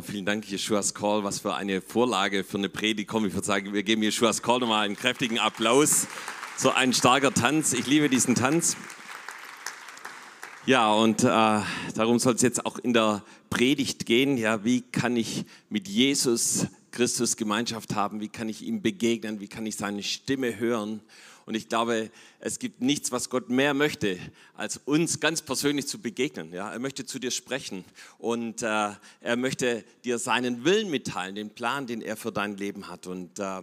Wow, vielen Dank, Jeschuas Call. Was für eine Vorlage für eine Predigt. Komm, ich würde sagen, wir geben Jeschuas Call nochmal einen kräftigen Applaus. So ein starker Tanz. Ich liebe diesen Tanz. Ja, und äh, darum soll es jetzt auch in der Predigt gehen. Ja, wie kann ich mit Jesus Christus Gemeinschaft haben? Wie kann ich ihm begegnen? Wie kann ich seine Stimme hören? Und ich glaube, es gibt nichts, was Gott mehr möchte, als uns ganz persönlich zu begegnen. Ja, er möchte zu dir sprechen und äh, er möchte dir seinen Willen mitteilen, den Plan, den er für dein Leben hat. Und äh,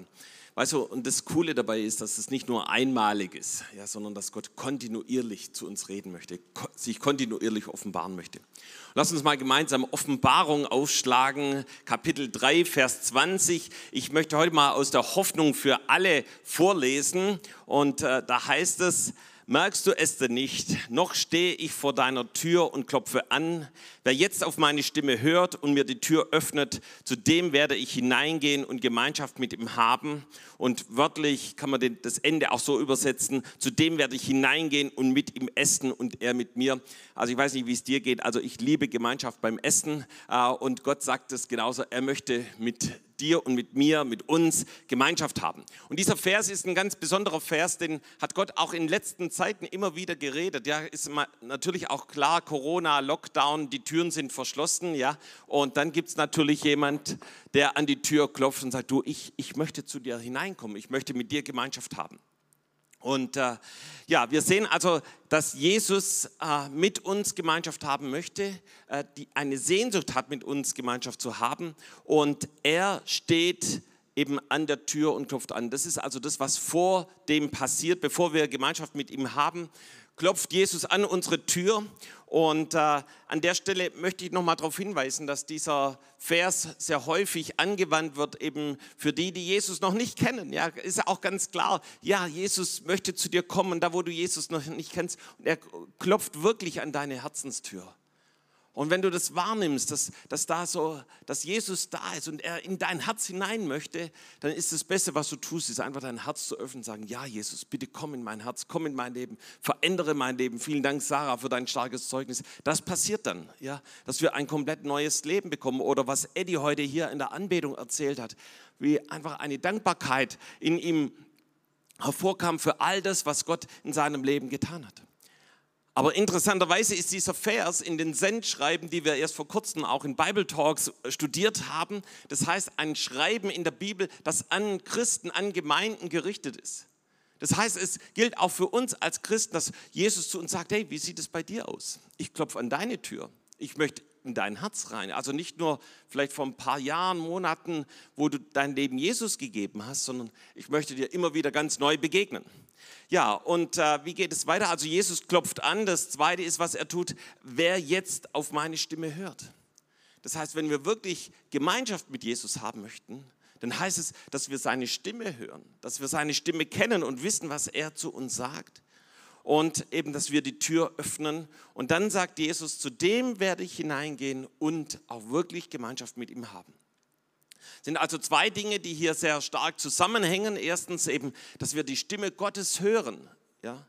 Weißt du, und das Coole dabei ist, dass es nicht nur einmalig ist, ja, sondern dass Gott kontinuierlich zu uns reden möchte, sich kontinuierlich offenbaren möchte. Lass uns mal gemeinsam Offenbarung aufschlagen, Kapitel 3, Vers 20. Ich möchte heute mal aus der Hoffnung für alle vorlesen und äh, da heißt es, Merkst du es denn nicht? Noch stehe ich vor deiner Tür und klopfe an. Wer jetzt auf meine Stimme hört und mir die Tür öffnet, zu dem werde ich hineingehen und Gemeinschaft mit ihm haben. Und wörtlich kann man das Ende auch so übersetzen, zu dem werde ich hineingehen und mit ihm essen und er mit mir. Also ich weiß nicht, wie es dir geht. Also ich liebe Gemeinschaft beim Essen äh, und Gott sagt es genauso. Er möchte mit dir und mit mir, mit uns Gemeinschaft haben. Und dieser Vers ist ein ganz besonderer Vers, den hat Gott auch in letzten Zeiten immer wieder geredet. Ja, ist natürlich auch klar, Corona, Lockdown, die Türen sind verschlossen, ja. Und dann gibt es natürlich jemand, der an die Tür klopft und sagt, du, ich, ich möchte zu dir hineinkommen, ich möchte mit dir Gemeinschaft haben. Und äh, ja, wir sehen also, dass Jesus äh, mit uns Gemeinschaft haben möchte, äh, die eine Sehnsucht hat, mit uns Gemeinschaft zu haben. Und er steht eben an der Tür und klopft an. Das ist also das, was vor dem passiert, bevor wir Gemeinschaft mit ihm haben klopft Jesus an unsere Tür. Und äh, an der Stelle möchte ich nochmal darauf hinweisen, dass dieser Vers sehr häufig angewandt wird, eben für die, die Jesus noch nicht kennen. Ja, ist auch ganz klar, ja, Jesus möchte zu dir kommen, da wo du Jesus noch nicht kennst. Und er klopft wirklich an deine Herzenstür. Und wenn du das wahrnimmst, dass, dass, da so, dass Jesus da ist und er in dein Herz hinein möchte, dann ist das Beste, was du tust, ist einfach dein Herz zu öffnen und sagen, ja Jesus, bitte komm in mein Herz, komm in mein Leben, verändere mein Leben. Vielen Dank, Sarah, für dein starkes Zeugnis. Das passiert dann, ja, dass wir ein komplett neues Leben bekommen. Oder was Eddie heute hier in der Anbetung erzählt hat, wie einfach eine Dankbarkeit in ihm hervorkam für all das, was Gott in seinem Leben getan hat. Aber interessanterweise ist dieser Vers in den Sendschreiben, die wir erst vor kurzem auch in Bible Talks studiert haben, das heißt ein Schreiben in der Bibel, das an Christen, an Gemeinden gerichtet ist. Das heißt, es gilt auch für uns als Christen, dass Jesus zu uns sagt, hey, wie sieht es bei dir aus? Ich klopfe an deine Tür. Ich möchte in dein Herz rein. Also nicht nur vielleicht vor ein paar Jahren, Monaten, wo du dein Leben Jesus gegeben hast, sondern ich möchte dir immer wieder ganz neu begegnen. Ja, und äh, wie geht es weiter? Also Jesus klopft an. Das Zweite ist, was er tut, wer jetzt auf meine Stimme hört. Das heißt, wenn wir wirklich Gemeinschaft mit Jesus haben möchten, dann heißt es, dass wir seine Stimme hören, dass wir seine Stimme kennen und wissen, was er zu uns sagt. Und eben, dass wir die Tür öffnen. Und dann sagt Jesus, zu dem werde ich hineingehen und auch wirklich Gemeinschaft mit ihm haben sind also zwei Dinge, die hier sehr stark zusammenhängen. Erstens eben, dass wir die Stimme Gottes hören, ja,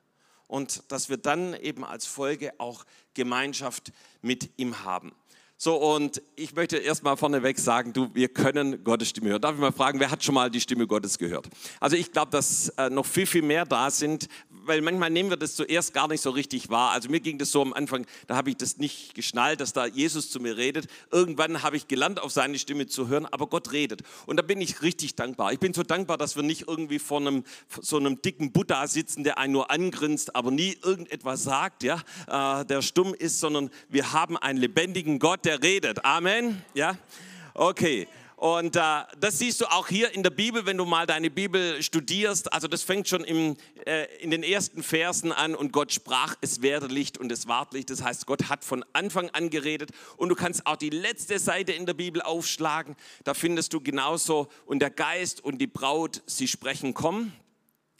und dass wir dann eben als Folge auch Gemeinschaft mit ihm haben. So, und ich möchte erstmal vorneweg sagen, du, wir können Gottes Stimme hören. Darf ich mal fragen, wer hat schon mal die Stimme Gottes gehört? Also ich glaube, dass äh, noch viel, viel mehr da sind, weil manchmal nehmen wir das zuerst gar nicht so richtig wahr. Also mir ging das so am Anfang, da habe ich das nicht geschnallt, dass da Jesus zu mir redet. Irgendwann habe ich gelernt, auf seine Stimme zu hören, aber Gott redet. Und da bin ich richtig dankbar. Ich bin so dankbar, dass wir nicht irgendwie vor einem, so einem dicken Buddha sitzen, der einen nur angrinst, aber nie irgendetwas sagt, ja, äh, der stumm ist, sondern wir haben einen lebendigen Gott, der redet. Amen. Ja, okay. Und äh, das siehst du auch hier in der Bibel, wenn du mal deine Bibel studierst. Also das fängt schon im, äh, in den ersten Versen an und Gott sprach, es werde Licht und es ward Licht. Das heißt, Gott hat von Anfang an geredet und du kannst auch die letzte Seite in der Bibel aufschlagen. Da findest du genauso und der Geist und die Braut, sie sprechen, kommen.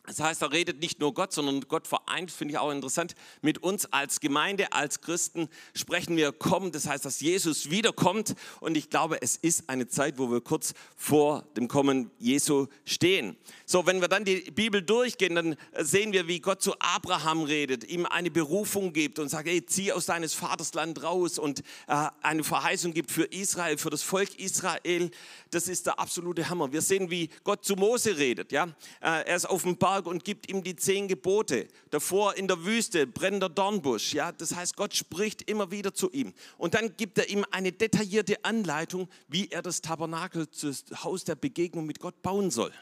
Das heißt, da redet nicht nur Gott, sondern Gott vereint, finde ich auch interessant, mit uns als Gemeinde, als Christen sprechen wir kommen. Das heißt, dass Jesus wiederkommt. Und ich glaube, es ist eine Zeit, wo wir kurz vor dem Kommen Jesu stehen. So, wenn wir dann die Bibel durchgehen, dann sehen wir, wie Gott zu Abraham redet, ihm eine Berufung gibt und sagt, hey, zieh aus deines Vaters Land raus und äh, eine Verheißung gibt für Israel, für das Volk Israel. Das ist der absolute Hammer. Wir sehen, wie Gott zu Mose redet. Ja? Äh, er ist auf dem Berg und gibt ihm die zehn Gebote. Davor in der Wüste brennender Dornbusch. Ja? Das heißt, Gott spricht immer wieder zu ihm. Und dann gibt er ihm eine detaillierte Anleitung, wie er das Tabernakel, das Haus der Begegnung mit Gott bauen soll.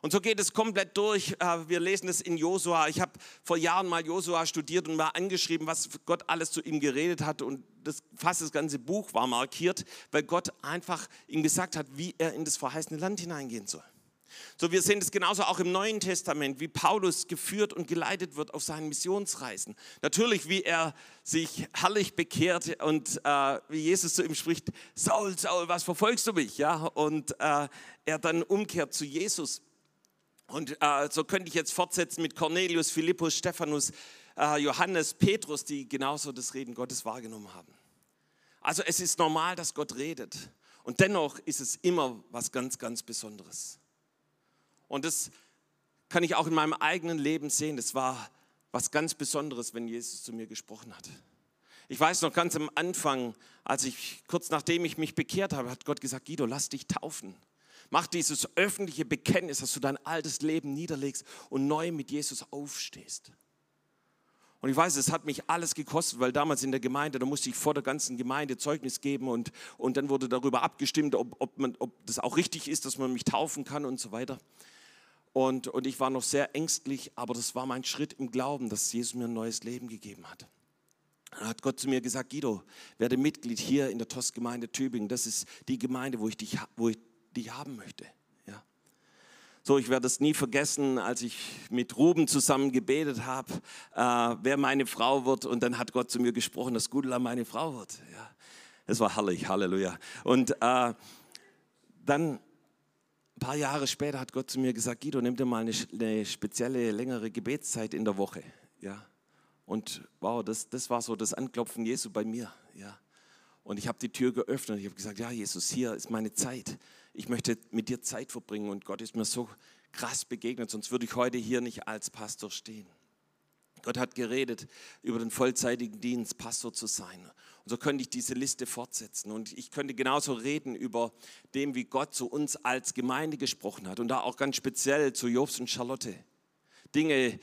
Und so geht es komplett durch. Äh, wir lesen es in Josua. Ich habe vor Jahren mal Josua studiert und mal angeschrieben, was Gott alles zu ihm geredet hat. Und das, fast das ganze Buch war markiert, weil Gott einfach ihm gesagt hat, wie er in das verheißene Land hineingehen soll. So, wir sehen es genauso auch im Neuen Testament, wie Paulus geführt und geleitet wird auf seinen Missionsreisen. Natürlich, wie er sich herrlich bekehrt und äh, wie Jesus zu ihm spricht: Saul, Saul, was verfolgst du mich? Ja, und äh, er dann umkehrt zu Jesus und äh, so könnte ich jetzt fortsetzen mit Cornelius, Philippus, Stephanus, äh, Johannes, Petrus, die genauso das Reden Gottes wahrgenommen haben. Also es ist normal, dass Gott redet. Und dennoch ist es immer was ganz, ganz Besonderes. Und das kann ich auch in meinem eigenen Leben sehen. Das war was ganz Besonderes, wenn Jesus zu mir gesprochen hat. Ich weiß noch ganz am Anfang, als ich kurz nachdem ich mich bekehrt habe, hat Gott gesagt, Guido, lass dich taufen. Mach dieses öffentliche Bekenntnis, dass du dein altes Leben niederlegst und neu mit Jesus aufstehst. Und ich weiß, es hat mich alles gekostet, weil damals in der Gemeinde, da musste ich vor der ganzen Gemeinde Zeugnis geben und, und dann wurde darüber abgestimmt, ob, ob, man, ob das auch richtig ist, dass man mich taufen kann und so weiter. Und, und ich war noch sehr ängstlich, aber das war mein Schritt im Glauben, dass Jesus mir ein neues Leben gegeben hat. Dann hat Gott zu mir gesagt, Guido, werde Mitglied hier in der TOS-Gemeinde Tübingen. Das ist die Gemeinde, wo ich dich, wo ich die ich haben möchte. Ja. So, ich werde es nie vergessen, als ich mit Ruben zusammen gebetet habe, äh, wer meine Frau wird. Und dann hat Gott zu mir gesprochen, dass Gudela meine Frau wird. Ja. Es war herrlich, Halleluja. Und äh, dann ein paar Jahre später hat Gott zu mir gesagt, Guido, nimm dir mal eine, eine spezielle, längere Gebetszeit in der Woche. Ja. Und wow, das, das war so das Anklopfen Jesu bei mir. Ja. Und ich habe die Tür geöffnet. Ich habe gesagt, ja, Jesus, hier ist meine Zeit ich möchte mit dir Zeit verbringen und Gott ist mir so krass begegnet, sonst würde ich heute hier nicht als Pastor stehen. Gott hat geredet über den vollzeitigen Dienst, Pastor zu sein. Und so könnte ich diese Liste fortsetzen. Und ich könnte genauso reden über dem, wie Gott zu uns als Gemeinde gesprochen hat. Und da auch ganz speziell zu Jobs und Charlotte. Dinge,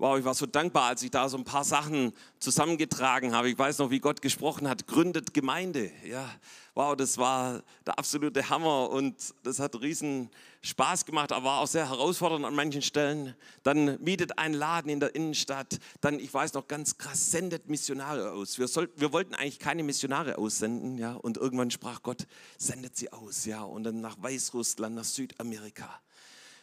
wow, ich war so dankbar, als ich da so ein paar Sachen zusammengetragen habe. Ich weiß noch, wie Gott gesprochen hat, gründet Gemeinde. Ja, wow, das war der absolute Hammer und das hat riesen Spaß gemacht, aber war auch sehr herausfordernd an manchen Stellen. Dann mietet einen Laden in der Innenstadt. Dann, ich weiß noch ganz krass, sendet Missionare aus. Wir, sollten, wir wollten eigentlich keine Missionare aussenden, ja, und irgendwann sprach Gott, sendet sie aus, ja, und dann nach Weißrussland, nach Südamerika.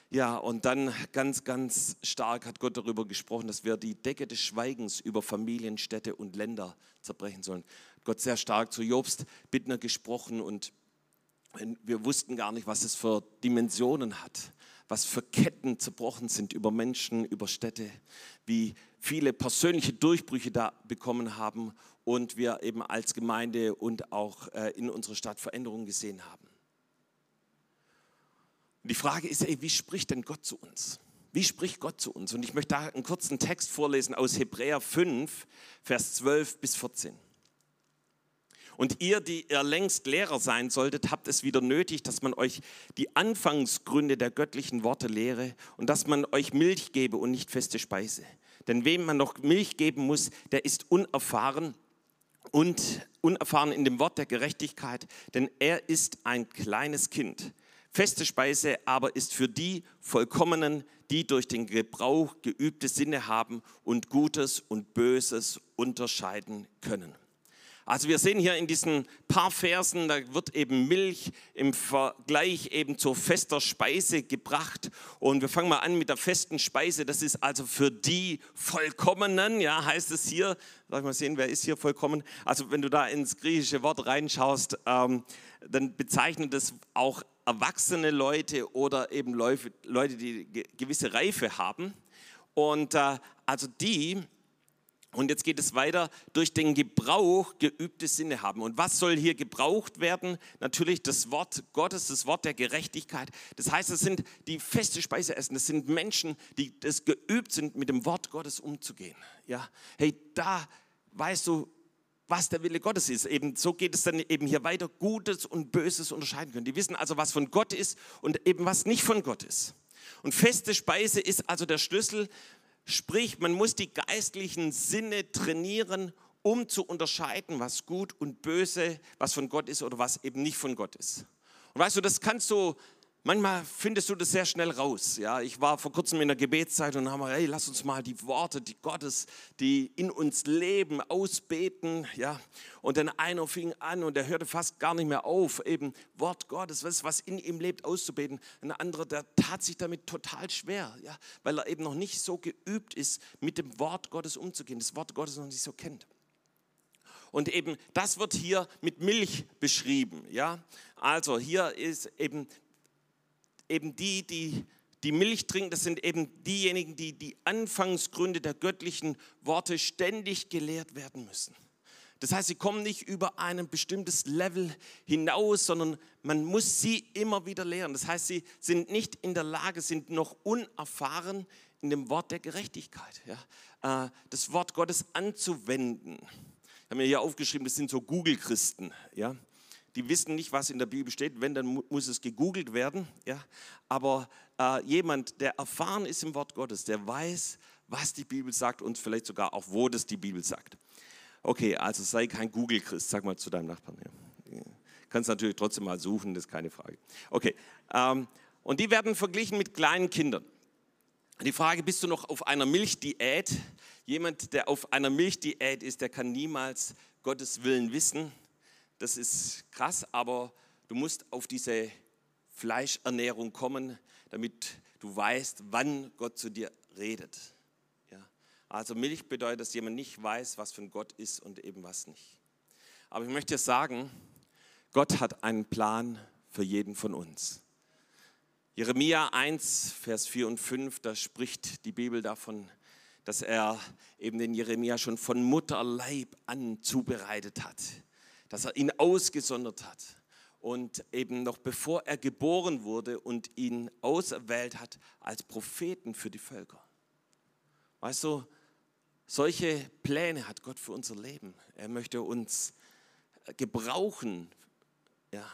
Ja, und dann ganz, ganz stark hat Gott darüber gesprochen, dass wir die Decke des Schweigens über Familien, Städte und Länder zerbrechen sollen. Gott sehr stark zu Jobst Bittner gesprochen und wir wussten gar nicht, was es für Dimensionen hat, was für Ketten zerbrochen sind über Menschen, über Städte, wie viele persönliche Durchbrüche da bekommen haben und wir eben als Gemeinde und auch äh, in unserer Stadt Veränderungen gesehen haben. Und die Frage ist, ey, wie spricht denn Gott zu uns? Wie spricht Gott zu uns? Und ich möchte da einen kurzen Text vorlesen aus Hebräer 5, Vers 12 bis 14. Und ihr, die ihr längst Lehrer sein solltet, habt es wieder nötig, dass man euch die Anfangsgründe der göttlichen Worte lehre und dass man euch Milch gebe und nicht feste Speise. Denn wem man noch Milch geben muss, der ist unerfahren und unerfahren in dem Wort der Gerechtigkeit, denn er ist ein kleines Kind. Feste Speise aber ist für die Vollkommenen, die durch den Gebrauch geübte Sinne haben und Gutes und Böses unterscheiden können. Also wir sehen hier in diesen paar Versen, da wird eben Milch im Vergleich eben zur fester Speise gebracht. Und wir fangen mal an mit der festen Speise. Das ist also für die Vollkommenen, ja, heißt es hier. Ich mal sehen, wer ist hier vollkommen? Also wenn du da ins griechische Wort reinschaust, ähm, dann bezeichnet es auch erwachsene Leute oder eben Leute, die gewisse Reife haben. Und äh, also die, Und jetzt geht es weiter, durch den Gebrauch geübte Sinne haben. Und was soll hier gebraucht werden? Natürlich das Wort Gottes, das Wort der Gerechtigkeit. Das heißt, es sind die feste Speise essen. Das sind Menschen, die das geübt sind, mit dem Wort Gottes umzugehen. Ja, hey, da weißt du, was der Wille Gottes ist. Eben so geht es dann eben hier weiter, Gutes und Böses unterscheiden können. Die wissen also, was von Gott ist und eben was nicht von Gott ist. Und feste Speise ist also der Schlüssel, sprich, man muss die geistlichen Sinne trainieren, um zu unterscheiden, was gut und böse, was von Gott ist oder was eben nicht von Gott ist. Und weißt du, das kannst du Manchmal findest du das sehr schnell raus. Ja, ich war vor kurzem in der Gebetszeit und haben wir, hey, lass uns mal die Worte, die Gottes, die in uns leben, ausbeten. Ja, und dann einer fing an und der hörte fast gar nicht mehr auf, eben Wort Gottes, was, was in ihm lebt, auszubeten. Ein anderer, der tat sich damit total schwer, ja, weil er eben noch nicht so geübt ist, mit dem Wort Gottes umzugehen, das Wort Gottes noch nicht so kennt. Und eben das wird hier mit Milch beschrieben. Ja? Also hier ist eben eben die, die die Milch trinken, das sind eben diejenigen, die die Anfangsgründe der göttlichen Worte ständig gelehrt werden müssen. Das heißt, sie kommen nicht über ein bestimmtes Level hinaus, sondern man muss sie immer wieder lehren. Das heißt, sie sind nicht in der Lage, sind noch unerfahren in dem Wort der Gerechtigkeit, ja, äh, das Wort Gottes anzuwenden. Ich habe mir hier aufgeschrieben, das sind so Google-Christen. Ja die wissen nicht, was in der Bibel steht. Wenn, dann muss es gegoogelt werden. Ja? Aber äh, jemand, der erfahren ist im Wort Gottes, der weiß, was die Bibel sagt und vielleicht sogar auch, wo das die Bibel sagt. Okay, also sei kein Google-Christ, sag mal zu deinem Nachbarn. Ja. Kannst natürlich trotzdem mal suchen, das ist keine Frage. Okay, ähm, und die werden verglichen mit kleinen Kindern. Die Frage, bist du noch auf einer Milchdiät? Jemand, der auf einer Milchdiät ist, der kann niemals Gottes Willen wissen das ist krass, aber du musst auf diese Fleischernährung kommen, damit du weißt, wann Gott zu dir redet. Ja? Also Milch bedeutet, dass jemand nicht weiß, was von Gott ist und eben was nicht. Aber ich möchte sagen, Gott hat einen Plan für jeden von uns. Jeremia 1, Vers 4 und 5, da spricht die Bibel davon, dass er eben den Jeremia schon von Mutterleib an zubereitet hat dass er ihn ausgesondert hat und eben noch bevor er geboren wurde und ihn auserwählt hat als Propheten für die Völker. Weißt du, solche Pläne hat Gott für unser Leben. Er möchte uns gebrauchen. Ja.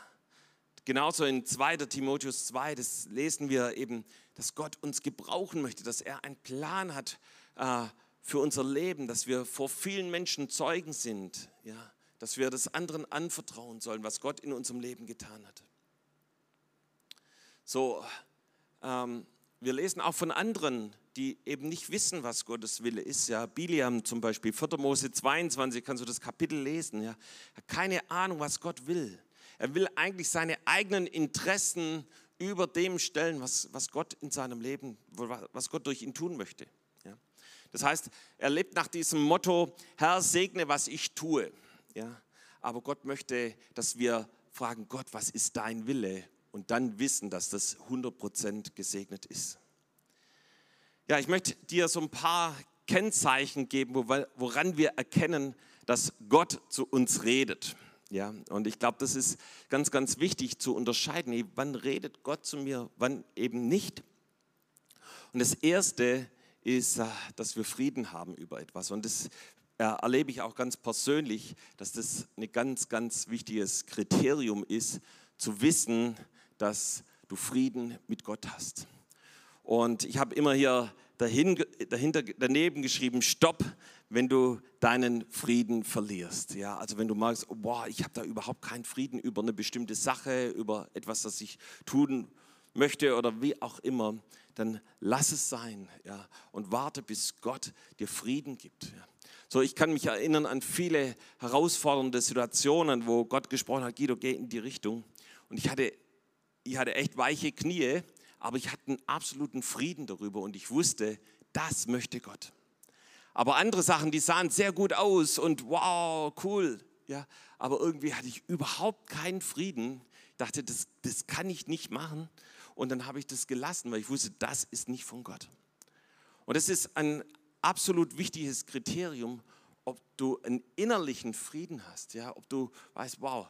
Genauso in 2. Timotheus 2, das lesen wir eben, dass Gott uns gebrauchen möchte, dass er einen Plan hat äh, für unser Leben, dass wir vor vielen Menschen Zeugen sind. Ja dass wir das anderen anvertrauen sollen, was Gott in unserem Leben getan hat. So, ähm, wir lesen auch von anderen, die eben nicht wissen, was Gottes Wille ist. Ja, Biliam zum Beispiel, 4. Mose 22, kannst du das Kapitel lesen. Ja, hat keine Ahnung, was Gott will. Er will eigentlich seine eigenen Interessen über dem stellen, was, was Gott in seinem Leben, was Gott durch ihn tun möchte. Ja. Das heißt, er lebt nach diesem Motto, Herr, segne, was ich tue. Ja? Aber Gott möchte, dass wir fragen, Gott, was ist dein Wille? Und dann wissen, dass das 100% gesegnet ist. Ja, ich möchte dir so ein paar Kennzeichen geben, woran wir erkennen, dass Gott zu uns redet. Ja, und ich glaube, das ist ganz, ganz wichtig zu unterscheiden. Wann redet Gott zu mir, wann eben nicht? Und das Erste ist, äh, dass wir Frieden haben über etwas. Und das erlebe ich auch ganz persönlich, dass das ein ganz, ganz wichtiges Kriterium ist, zu wissen, dass du Frieden mit Gott hast. Und ich habe immer hier dahin, dahinter, daneben geschrieben, stopp, wenn du deinen Frieden verlierst. Ja, also wenn du merkst, oh, boah, ich habe da überhaupt keinen Frieden über eine bestimmte Sache, über etwas, das ich tun möchte oder wie auch immer, dann lass es sein ja, und warte, bis Gott dir Frieden gibt. Ja. So, ich kann mich erinnern an viele herausfordernde Situationen, wo Gott gesprochen hat, Guido, geh in die Richtung. Und ich hatte, ich hatte echt weiche Knie, aber ich hatte einen absoluten Frieden darüber und ich wusste, das möchte Gott. Aber andere Sachen, die sahen sehr gut aus und wow, cool. Ja, aber irgendwie hatte ich überhaupt keinen Frieden. Ich dachte, das, das kann ich nicht machen. Und dann habe ich das gelassen, weil ich wusste, das ist nicht von Gott. Und das ist ein absolut wichtiges Kriterium, ob du einen innerlichen Frieden hast, ja, ob du weißt, wow,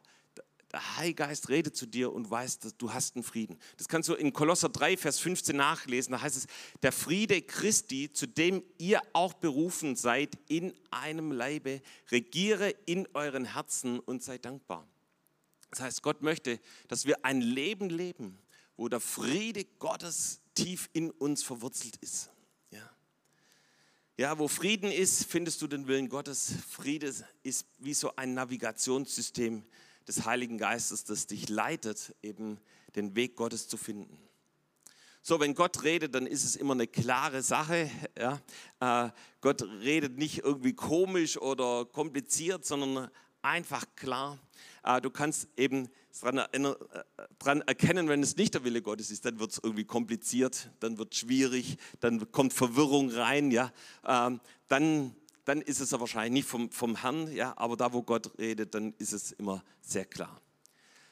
der Heilige Geist redet zu dir und weißt, dass du hast einen Frieden. Das kannst du in Kolosser 3, Vers 15 nachlesen. Da heißt es, der Friede Christi, zu dem ihr auch berufen seid, in einem Leibe, regiere in euren Herzen und sei dankbar. Das heißt, Gott möchte, dass wir ein Leben leben, wo der Friede Gottes tief in uns verwurzelt ist. Ja. Wo Frieden ist, findest du den Willen Gottes. Friede ist wie so ein Navigationssystem des Heiligen Geistes, das dich leitet, eben den Weg Gottes zu finden. So, wenn Gott redet, dann ist es immer eine klare Sache. Ja? Äh, Gott redet nicht irgendwie komisch oder kompliziert, sondern einfach klar. Äh, du kannst eben daran äh, erkennen, wenn es nicht der Wille Gottes ist, dann wird es irgendwie kompliziert, dann wird es schwierig, dann kommt Verwirrung rein. Ja? Ähm, dann dann ist es ja wahrscheinlich nicht vom, vom Herrn, ja, aber da, wo Gott redet, dann ist es immer sehr klar.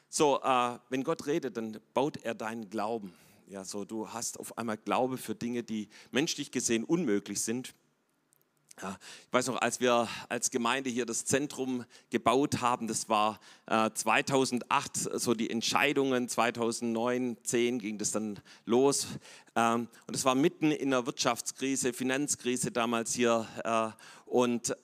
So, äh, wenn Gott redet, dann baut er deinen Glauben. Ja, so du hast auf einmal Glaube für Dinge, die menschlich gesehen unmöglich sind. Ja, ich weiß noch, als wir als Gemeinde hier das Zentrum gebaut haben, das war äh, 2008, so die Entscheidungen, 2009, 10 ging das dann los. Ähm, und es war mitten in der Wirtschaftskrise, Finanzkrise damals hier. Äh, und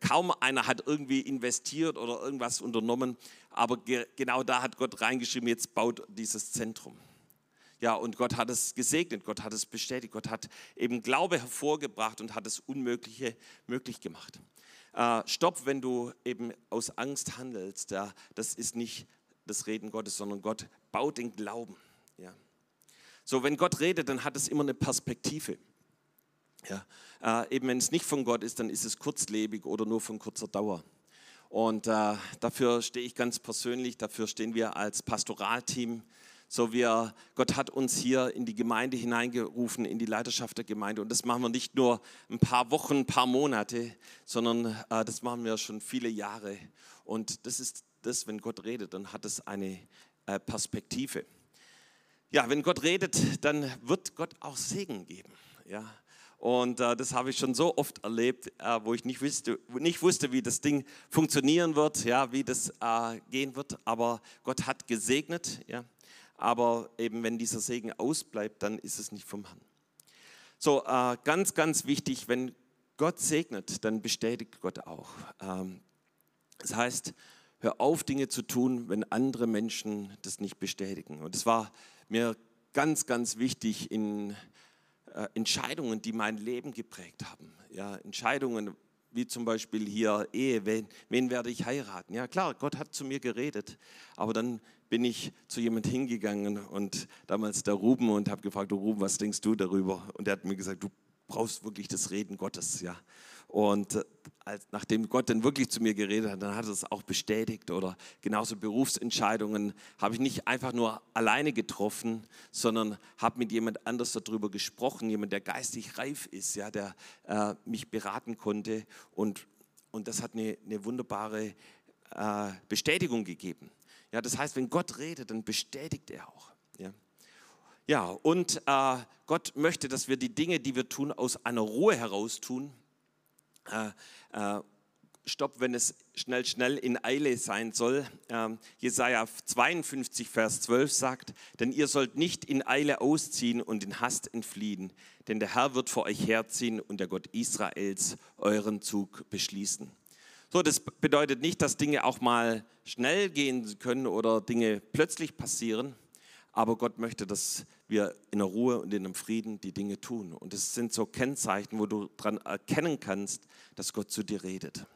kaum einer hat irgendwie investiert oder irgendwas unternommen. Aber ge genau da hat Gott reingeschrieben, jetzt baut dieses Zentrum. Ja, und Gott hat es gesegnet, Gott hat es bestätigt, Gott hat eben Glaube hervorgebracht und hat das Unmögliche möglich gemacht. Äh, stopp, wenn du eben aus Angst handelst. Ja, das ist nicht das Reden Gottes, sondern Gott baut den Glauben. Ja. So, wenn Gott redet, dann hat es immer eine Perspektive. Ja, äh, eben wenn es nicht von Gott ist, dann ist es kurzlebig oder nur von kurzer Dauer. Und äh, dafür stehe ich ganz persönlich, dafür stehen wir als Pastoralteam so wir, Gott hat uns hier in die Gemeinde hineingerufen, in die Leiterschaft der Gemeinde. Und das machen wir nicht nur ein paar Wochen, ein paar Monate, sondern äh, das machen wir schon viele Jahre. Und das ist das, wenn Gott redet, dann hat es eine äh, Perspektive. Ja, wenn Gott redet, dann wird Gott auch Segen geben. Ja. Und äh, das habe ich schon so oft erlebt, äh, wo ich nicht wusste, nicht wusste, wie das Ding funktionieren wird, ja, wie das äh, gehen wird. Aber Gott hat gesegnet. Ja aber eben wenn dieser Segen ausbleibt, dann ist es nicht vom Herrn. So, äh, ganz, ganz wichtig, wenn Gott segnet, dann bestätigt Gott auch. Ähm, das heißt, hör auf, Dinge zu tun, wenn andere Menschen das nicht bestätigen. Und es war mir ganz, ganz wichtig in äh, Entscheidungen, die mein Leben geprägt haben. Ja, Entscheidungen, wie zum Beispiel hier Ehe, wen, wen werde ich heiraten? Ja klar, Gott hat zu mir geredet, aber dann bin ich zu jemand hingegangen und damals der Ruben und habe gefragt, du Ruben, was denkst du darüber? Und er hat mir gesagt, du brauchst wirklich das Reden Gottes, ja. Und äh, als, nachdem Gott dann wirklich zu mir geredet hat, dann hat er es auch bestätigt. Oder genauso Berufsentscheidungen habe ich nicht einfach nur alleine getroffen, sondern habe mit jemand anders darüber gesprochen, jemand, der geistig reif ist, ja, der äh, mich beraten konnte. Und, und das hat eine, eine wunderbare äh, Bestätigung gegeben. Ja, das heißt, wenn Gott redet, dann bestätigt er auch. Ja, ja und äh, Gott möchte, dass wir die Dinge, die wir tun, aus einer Ruhe heraus tun. Äh, äh, Stopp, wenn es schnell, schnell in Eile sein soll. Ähm, Jesaja 52, Vers 12 sagt: Denn ihr sollt nicht in Eile ausziehen und in Hast entfliehen, denn der Herr wird vor euch herziehen und der Gott Israels euren Zug beschließen. So, das bedeutet nicht, dass Dinge auch mal schnell gehen können oder Dinge plötzlich passieren, aber Gott möchte, dass wir in der Ruhe und in dem Frieden die Dinge tun. Und es sind so Kennzeichen, wo du daran erkennen kannst, dass Gott zu dir redet.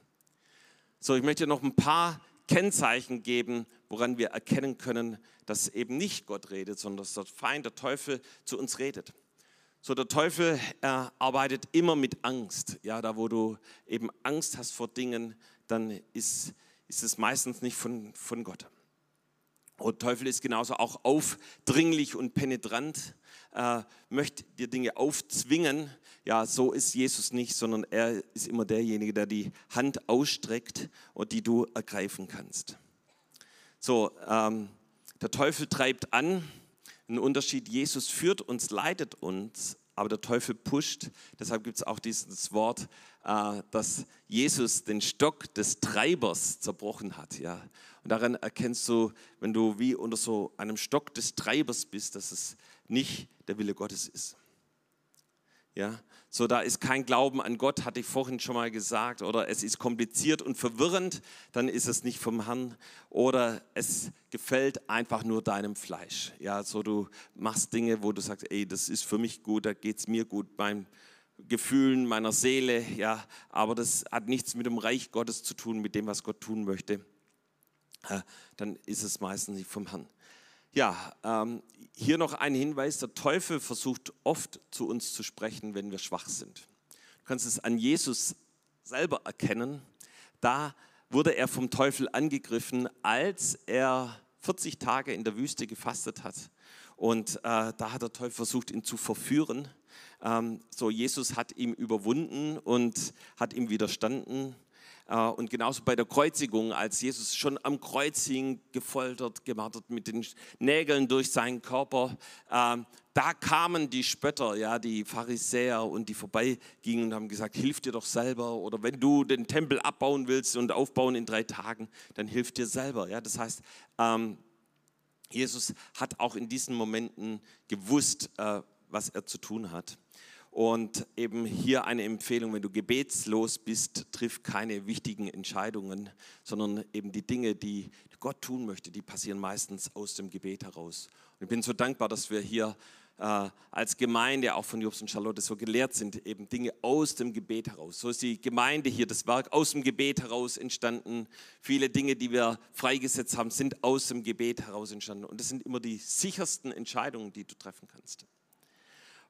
So, ich möchte noch ein paar Kennzeichen geben, woran wir erkennen können, dass eben nicht Gott redet, sondern dass der Feind, der Teufel zu uns redet. So, der Teufel arbeitet immer mit Angst. Ja, da wo du eben Angst hast vor Dingen, dann ist, ist es meistens nicht von, von Gott. Und Teufel ist genauso auch aufdringlich und penetrant, äh, möchte dir Dinge aufzwingen. Ja, so ist Jesus nicht, sondern er ist immer derjenige, der die Hand ausstreckt und die du ergreifen kannst. So, ähm, der Teufel treibt an, ein Unterschied, Jesus führt uns, leitet uns, aber der Teufel pusht. Deshalb gibt es auch dieses Wort, äh, dass Jesus den Stock des Treibers zerbrochen hat. Ja. Und daran erkennst du, wenn du wie unter so einem Stock des Treibers bist, dass es nicht der Wille Gottes ist. Ja, so da ist kein Glauben an Gott, hatte ich vorhin schon mal gesagt, oder es ist kompliziert und verwirrend, dann ist es nicht vom Herrn, oder es gefällt einfach nur deinem Fleisch. Ja, so du machst Dinge, wo du sagst, ey, das ist für mich gut, da geht es mir gut, beim Gefühlen meiner Seele, ja, aber das hat nichts mit dem Reich Gottes zu tun, mit dem, was Gott tun möchte. Dann ist es meistens nicht vom Herrn. Ja, ähm, hier noch ein Hinweis. Der Teufel versucht oft zu uns zu sprechen, wenn wir schwach sind. Du kannst es an Jesus selber erkennen. Da wurde er vom Teufel angegriffen, als er 40 Tage in der Wüste gefastet hat. Und äh, da hat der Teufel versucht, ihn zu verführen. Ähm, so, Jesus hat ihm überwunden und hat ihm widerstanden. Äh, und genauso bei der Kreuzigung, als Jesus schon am Kreuz hing, gefoltert, gemartert mit den Nägeln durch seinen Körper, ähm, da kamen die Spötter, ja, die Pharisäer und die vorbeigingen und haben gesagt, hilf dir doch selber oder wenn du den Tempel abbauen willst und aufbauen in drei Tagen, dann hilf dir selber. Ja, das heißt, ähm, Jesus hat auch in diesen Momenten gewusst, äh, was er zu tun hat. Und eben hier eine Empfehlung, wenn du gebetslos bist, triff keine wichtigen Entscheidungen, sondern eben die Dinge, die Gott tun möchte, die passieren meistens aus dem Gebet heraus. Und ich bin so dankbar, dass wir hier äh, als Gemeinde, auch von Jobs und Charlotte, so gelehrt sind, eben Dinge aus dem Gebet heraus. So ist die Gemeinde hier, das Werk aus dem Gebet heraus entstanden. Viele Dinge, die wir freigesetzt haben, sind aus dem Gebet heraus entstanden. Und das sind immer die sichersten Entscheidungen, die du treffen kannst.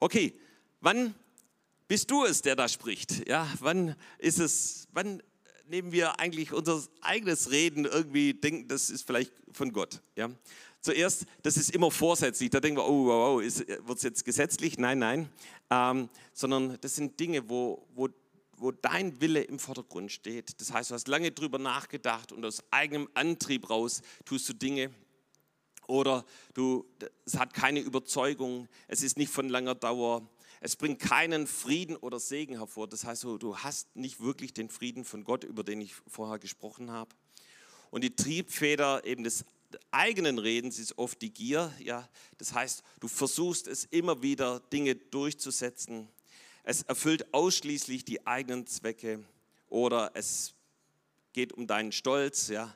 Okay, Wann bist du es, der da spricht? Ja, wann ist es, wann nehmen wir eigentlich unser eigenes Reden irgendwie denken, das ist vielleicht von Gott? Ja, zuerst, das ist immer vorsätzlich. Da denken wir, oh, wow, wow wird es jetzt gesetzlich? Nein, nein. Ähm, sondern das sind Dinge, wo, wo, wo dein Wille im Vordergrund steht. Das heißt, du hast lange drüber nachgedacht und aus eigenem Antrieb raus tust du Dinge. Oder du, es hat keine Überzeugung, es ist nicht von langer Dauer, es bringt keinen Frieden oder Segen hervor. Das heißt, du hast nicht wirklich den Frieden von Gott, über den ich vorher gesprochen habe. Und die Triebfeder eben des eigenen Redens ist oft die Gier. Ja, das heißt, du versuchst es immer wieder, Dinge durchzusetzen. Es erfüllt ausschließlich die eigenen Zwecke oder es geht um deinen Stolz. Ja,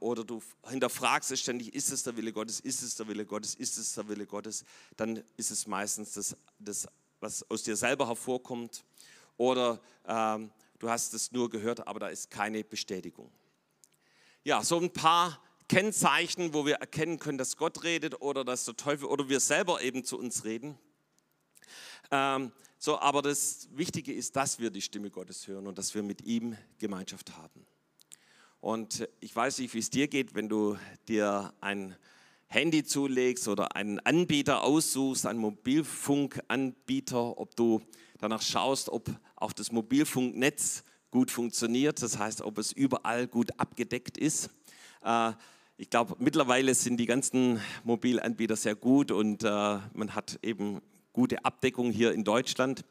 oder du hinterfragst es ständig, ist es der Wille Gottes, ist es der Wille Gottes, ist es der Wille Gottes, dann ist es meistens das, das was aus dir selber hervorkommt. Oder ähm, du hast es nur gehört, aber da ist keine Bestätigung. Ja, so ein paar Kennzeichen, wo wir erkennen können, dass Gott redet oder dass der Teufel oder wir selber eben zu uns reden. Ähm, so, aber das Wichtige ist, dass wir die Stimme Gottes hören und dass wir mit ihm Gemeinschaft haben. Und ich weiß nicht, wie es dir geht, wenn du dir ein Handy zulegst oder einen Anbieter aussuchst, einen Mobilfunkanbieter, ob du danach schaust, ob auch das Mobilfunknetz gut funktioniert, das heißt, ob es überall gut abgedeckt ist. Äh, ich glaube, mittlerweile sind die ganzen Mobilanbieter sehr gut und äh, man hat eben gute Abdeckung hier in Deutschland.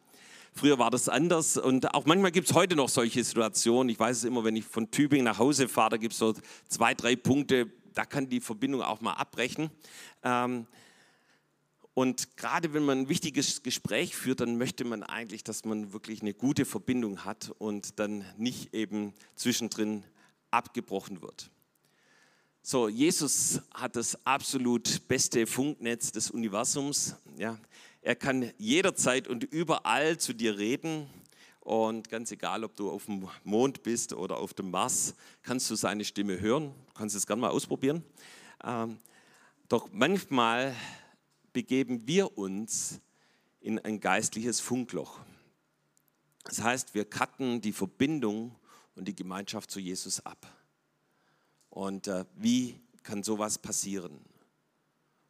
Früher war das anders und auch manchmal gibt es heute noch solche Situationen. Ich weiß es immer, wenn ich von Tübingen nach Hause fahre, da gibt es so zwei, drei Punkte, da kann die Verbindung auch mal abbrechen. Ähm, und gerade wenn man ein wichtiges Gespräch führt, dann möchte man eigentlich, dass man wirklich eine gute Verbindung hat und dann nicht eben zwischendrin abgebrochen wird. So, Jesus hat das absolut beste Funknetz des Universums. Ja. Er kann jederzeit und überall zu dir reden. Und ganz egal, ob du auf dem Mond bist oder auf dem Mars, kannst du seine Stimme hören. Du kannst es gerne mal ausprobieren. Ähm, doch manchmal begeben wir uns in ein geistliches Funkloch. Das heißt, wir cutten die Verbindung und die Gemeinschaft zu Jesus ab. Und äh, wie kann sowas passieren?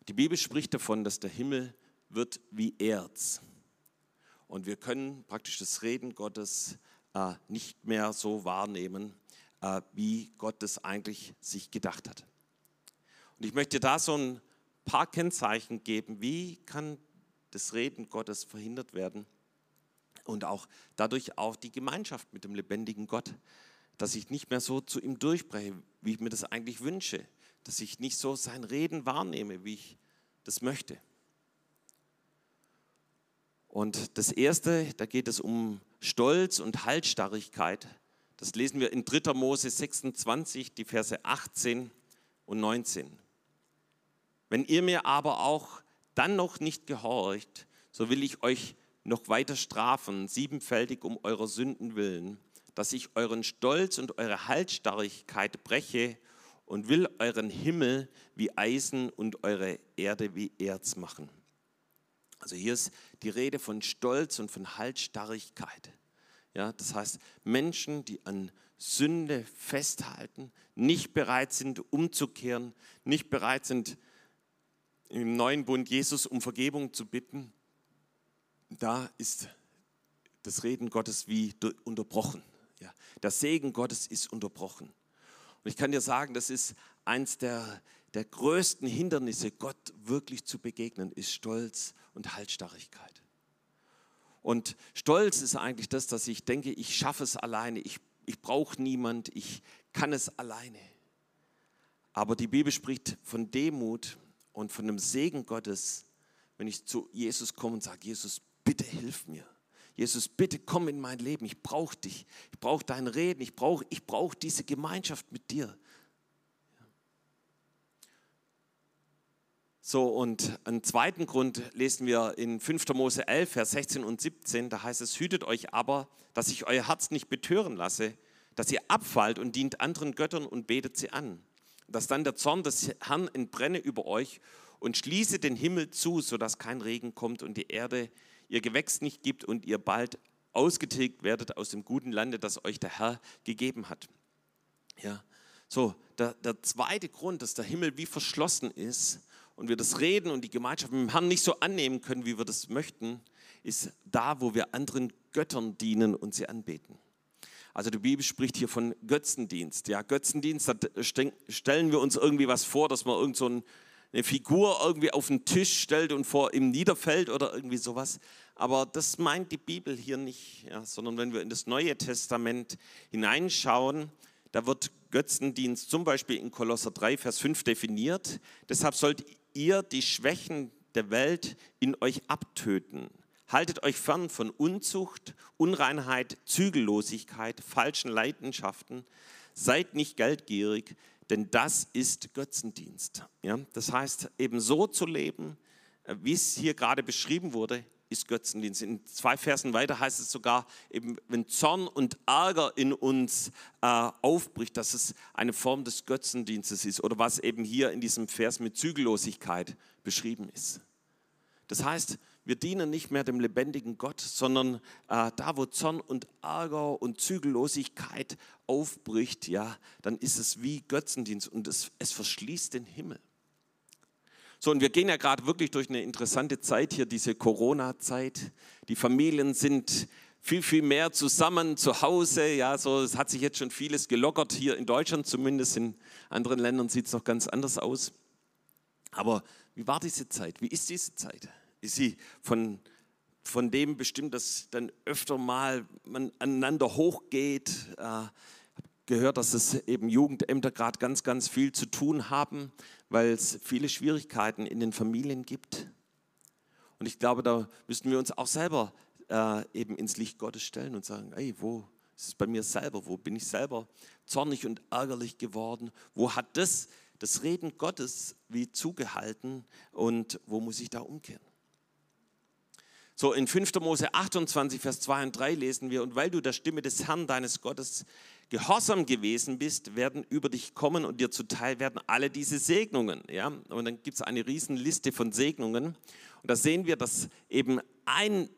Die Bibel spricht davon, dass der Himmel wird wie Erz. Und wir können praktisch das Reden Gottes äh, nicht mehr so wahrnehmen, äh, wie Gott es eigentlich sich gedacht hat. Und ich möchte da so ein paar Kennzeichen geben, wie kann das Reden Gottes verhindert werden und auch dadurch auch die Gemeinschaft mit dem lebendigen Gott, dass ich nicht mehr so zu ihm durchbreche, wie ich mir das eigentlich wünsche, dass ich nicht so sein Reden wahrnehme, wie ich das möchte. Und das Erste, da geht es um Stolz und Haltstarrigkeit. Das lesen wir in 3. Mose 26, die Verse 18 und 19. Wenn ihr mir aber auch dann noch nicht gehorcht, so will ich euch noch weiter strafen, siebenfältig um eurer Sünden willen, dass ich euren Stolz und eure Halsstarrigkeit breche und will euren Himmel wie Eisen und eure Erde wie Erz machen. Also hier ist die Rede von Stolz und von Halsstarrigkeit. Ja, das heißt, Menschen, die an Sünde festhalten, nicht bereit sind, umzukehren, nicht bereit sind, im neuen Bund Jesus um Vergebung zu bitten, da ist das Reden Gottes wie unterbrochen. Ja, der Segen Gottes ist unterbrochen. Und ich kann dir sagen, das ist eins der, der größten Hindernisse, Gott wirklich zu begegnen, ist Stolz und Haltstarrigkeit. Und Stolz ist eigentlich das, dass ich denke, ich schaffe es alleine, ich, ich brauche niemand, ich kann es alleine. Aber die Bibel spricht von Demut und von dem Segen Gottes, wenn ich zu Jesus komme und sage, Jesus, bitte hilf mir. Jesus, bitte komm in mein Leben. Ich brauche dich. Ich brauche dein Reden. Ich brauche ich brauch diese Gemeinschaft mit dir. So, und einen zweiten Grund lesen wir in 5. Mose 11, Vers 16 und 17. Da heißt es: Hütet euch aber, dass ich euer Herz nicht betören lasse, dass ihr abfallt und dient anderen Göttern und betet sie an. Dass dann der Zorn des Herrn entbrenne über euch und schließe den Himmel zu, sodass kein Regen kommt und die Erde ihr Gewächs nicht gibt und ihr bald ausgetilgt werdet aus dem guten Lande, das euch der Herr gegeben hat. Ja, so, der, der zweite Grund, dass der Himmel wie verschlossen ist und wir das Reden und die Gemeinschaft mit dem Herrn nicht so annehmen können, wie wir das möchten, ist da, wo wir anderen Göttern dienen und sie anbeten. Also die Bibel spricht hier von Götzendienst. Ja, Götzendienst, da stellen wir uns irgendwie was vor, dass man irgend so ein eine Figur irgendwie auf den Tisch stellt und vor ihm niederfällt oder irgendwie sowas. Aber das meint die Bibel hier nicht, ja, sondern wenn wir in das Neue Testament hineinschauen, da wird Götzendienst zum Beispiel in Kolosser 3, Vers 5 definiert. Deshalb sollt ihr die Schwächen der Welt in euch abtöten. Haltet euch fern von Unzucht, Unreinheit, Zügellosigkeit, falschen Leidenschaften. Seid nicht geldgierig, denn das ist Götzendienst. Ja? Das heißt, eben so zu leben, äh, wie es hier gerade beschrieben wurde, ist Götzendienst. In zwei Versen weiter heißt es sogar, eben, wenn Zorn und Ärger in uns äh, aufbricht, dass es eine Form des Götzendienstes ist oder was eben hier in diesem Vers mit Zügellosigkeit beschrieben ist. Das heißt, wir dienen nicht mehr dem lebendigen Gott, sondern äh, da, wo Zorn und Ärger und Zügellosigkeit aufbricht, ja, dann ist es wie Götzendienst und es, es verschließt den Himmel. So, und wir gehen ja gerade wirklich durch eine interessante Zeit hier, diese Corona-Zeit. Die Familien sind viel, viel mehr zusammen zu Hause. Ja, so, es hat sich jetzt schon vieles gelockert, hier in Deutschland zumindest. In anderen Ländern sieht es noch ganz anders aus. Aber wie war diese Zeit? Wie ist diese Zeit? Ist sie von, von dem bestimmt, dass dann öfter mal man aneinander hochgeht? Habe gehört, dass es eben Jugendämter gerade ganz, ganz viel zu tun haben, weil es viele Schwierigkeiten in den Familien gibt. Und ich glaube, da müssten wir uns auch selber äh, eben ins Licht Gottes stellen und sagen, ey, wo ist es bei mir selber? Wo bin ich selber zornig und ärgerlich geworden? Wo hat das, das Reden Gottes wie zugehalten und wo muss ich da umkehren? So in 5. Mose 28, Vers 2 und 3 lesen wir, und weil du der Stimme des Herrn deines Gottes gehorsam gewesen bist, werden über dich kommen und dir zuteil werden alle diese Segnungen. Ja? Und dann gibt es eine Riesenliste von Segnungen. Und da sehen wir, dass eben ein,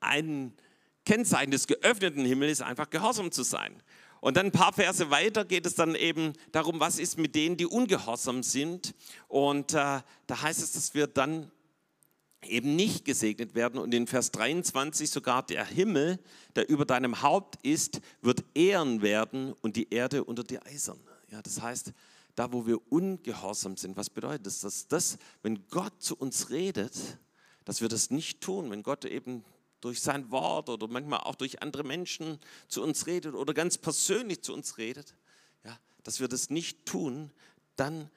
ein Kennzeichen des geöffneten Himmels ist, einfach gehorsam zu sein. Und dann ein paar Verse weiter geht es dann eben darum, was ist mit denen, die ungehorsam sind. Und äh, da heißt es, dass wir dann eben nicht gesegnet werden. Und in Vers 23 sogar der Himmel, der über deinem Haupt ist, wird ehren werden und die Erde unter die Eisern. Ja, das heißt, da wo wir ungehorsam sind, was bedeutet das? Dass das, wenn Gott zu uns redet, dass wir das nicht tun, wenn Gott eben durch sein Wort oder manchmal auch durch andere Menschen zu uns redet oder ganz persönlich zu uns redet, ja, dass wir das nicht tun, dann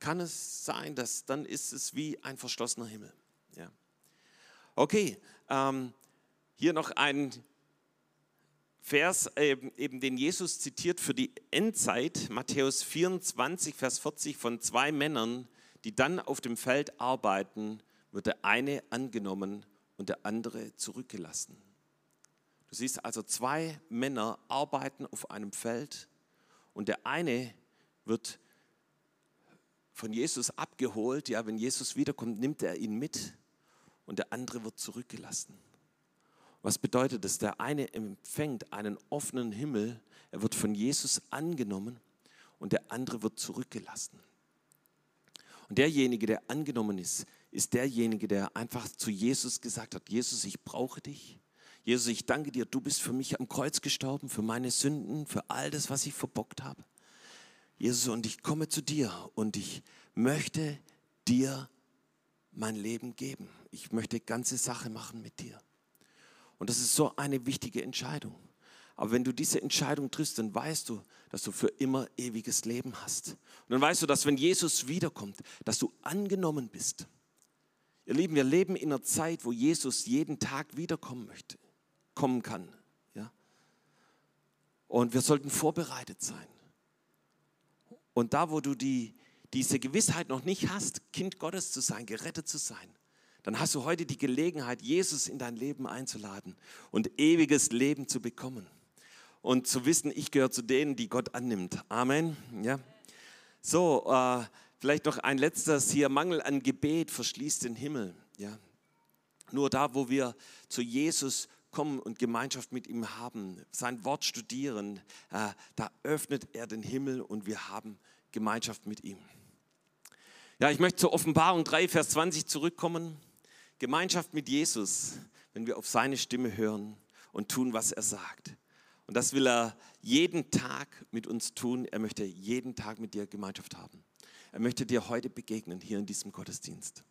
kann es sein, dass dann ist es wie ein verschlossener Himmel. Okay, ähm, hier noch ein Vers, eben, eben den Jesus zitiert für die Endzeit, Matthäus 24, Vers 40, von zwei Männern, die dann auf dem Feld arbeiten, wird der eine angenommen und der andere zurückgelassen. Du siehst also, zwei Männer arbeiten auf einem Feld und der eine wird von Jesus abgeholt. Ja, wenn Jesus wiederkommt, nimmt er ihn mit und der andere wird zurückgelassen. Was bedeutet das? Der eine empfängt einen offenen Himmel, er wird von Jesus angenommen und der andere wird zurückgelassen. Und derjenige, der angenommen ist, ist derjenige, der einfach zu Jesus gesagt hat, Jesus, ich brauche dich. Jesus, ich danke dir, du bist für mich am Kreuz gestorben, für meine Sünden, für all das, was ich verbockt habe. Jesus, und ich komme zu dir und ich möchte dir mein Leben geben. Ich möchte ganze Sache machen mit dir. Und das ist so eine wichtige Entscheidung. Aber wenn du diese Entscheidung triffst, dann weißt du, dass du für immer ewiges Leben hast. Und dann weißt du, dass wenn Jesus wiederkommt, dass du angenommen bist. Ihr Lieben, wir leben in einer Zeit, wo Jesus jeden Tag wiederkommen möchte, kommen kann. Ja? Und wir sollten vorbereitet sein. Und da, wo du die, diese Gewissheit noch nicht hast, Kind Gottes zu sein, gerettet zu sein, dann hast du heute die Gelegenheit, Jesus in dein Leben einzuladen und ewiges Leben zu bekommen. Und zu wissen, ich gehöre zu denen, die Gott annimmt. Amen. Ja. So, äh, vielleicht noch ein letztes hier. Mangel an Gebet verschließt den Himmel. Ja. Nur da, wo wir zu Jesus kommen und Gemeinschaft mit ihm haben, sein Wort studieren, äh, da öffnet er den Himmel und wir haben Gemeinschaft mit ihm. Ja, ich möchte zur Offenbarung 3, Vers 20 zurückkommen. Gemeinschaft mit Jesus, wenn wir auf seine Stimme hören und tun, was er sagt. Und das will er jeden Tag mit uns tun. Er möchte jeden Tag mit dir Gemeinschaft haben. Er möchte dir heute begegnen, hier in diesem Gottesdienst.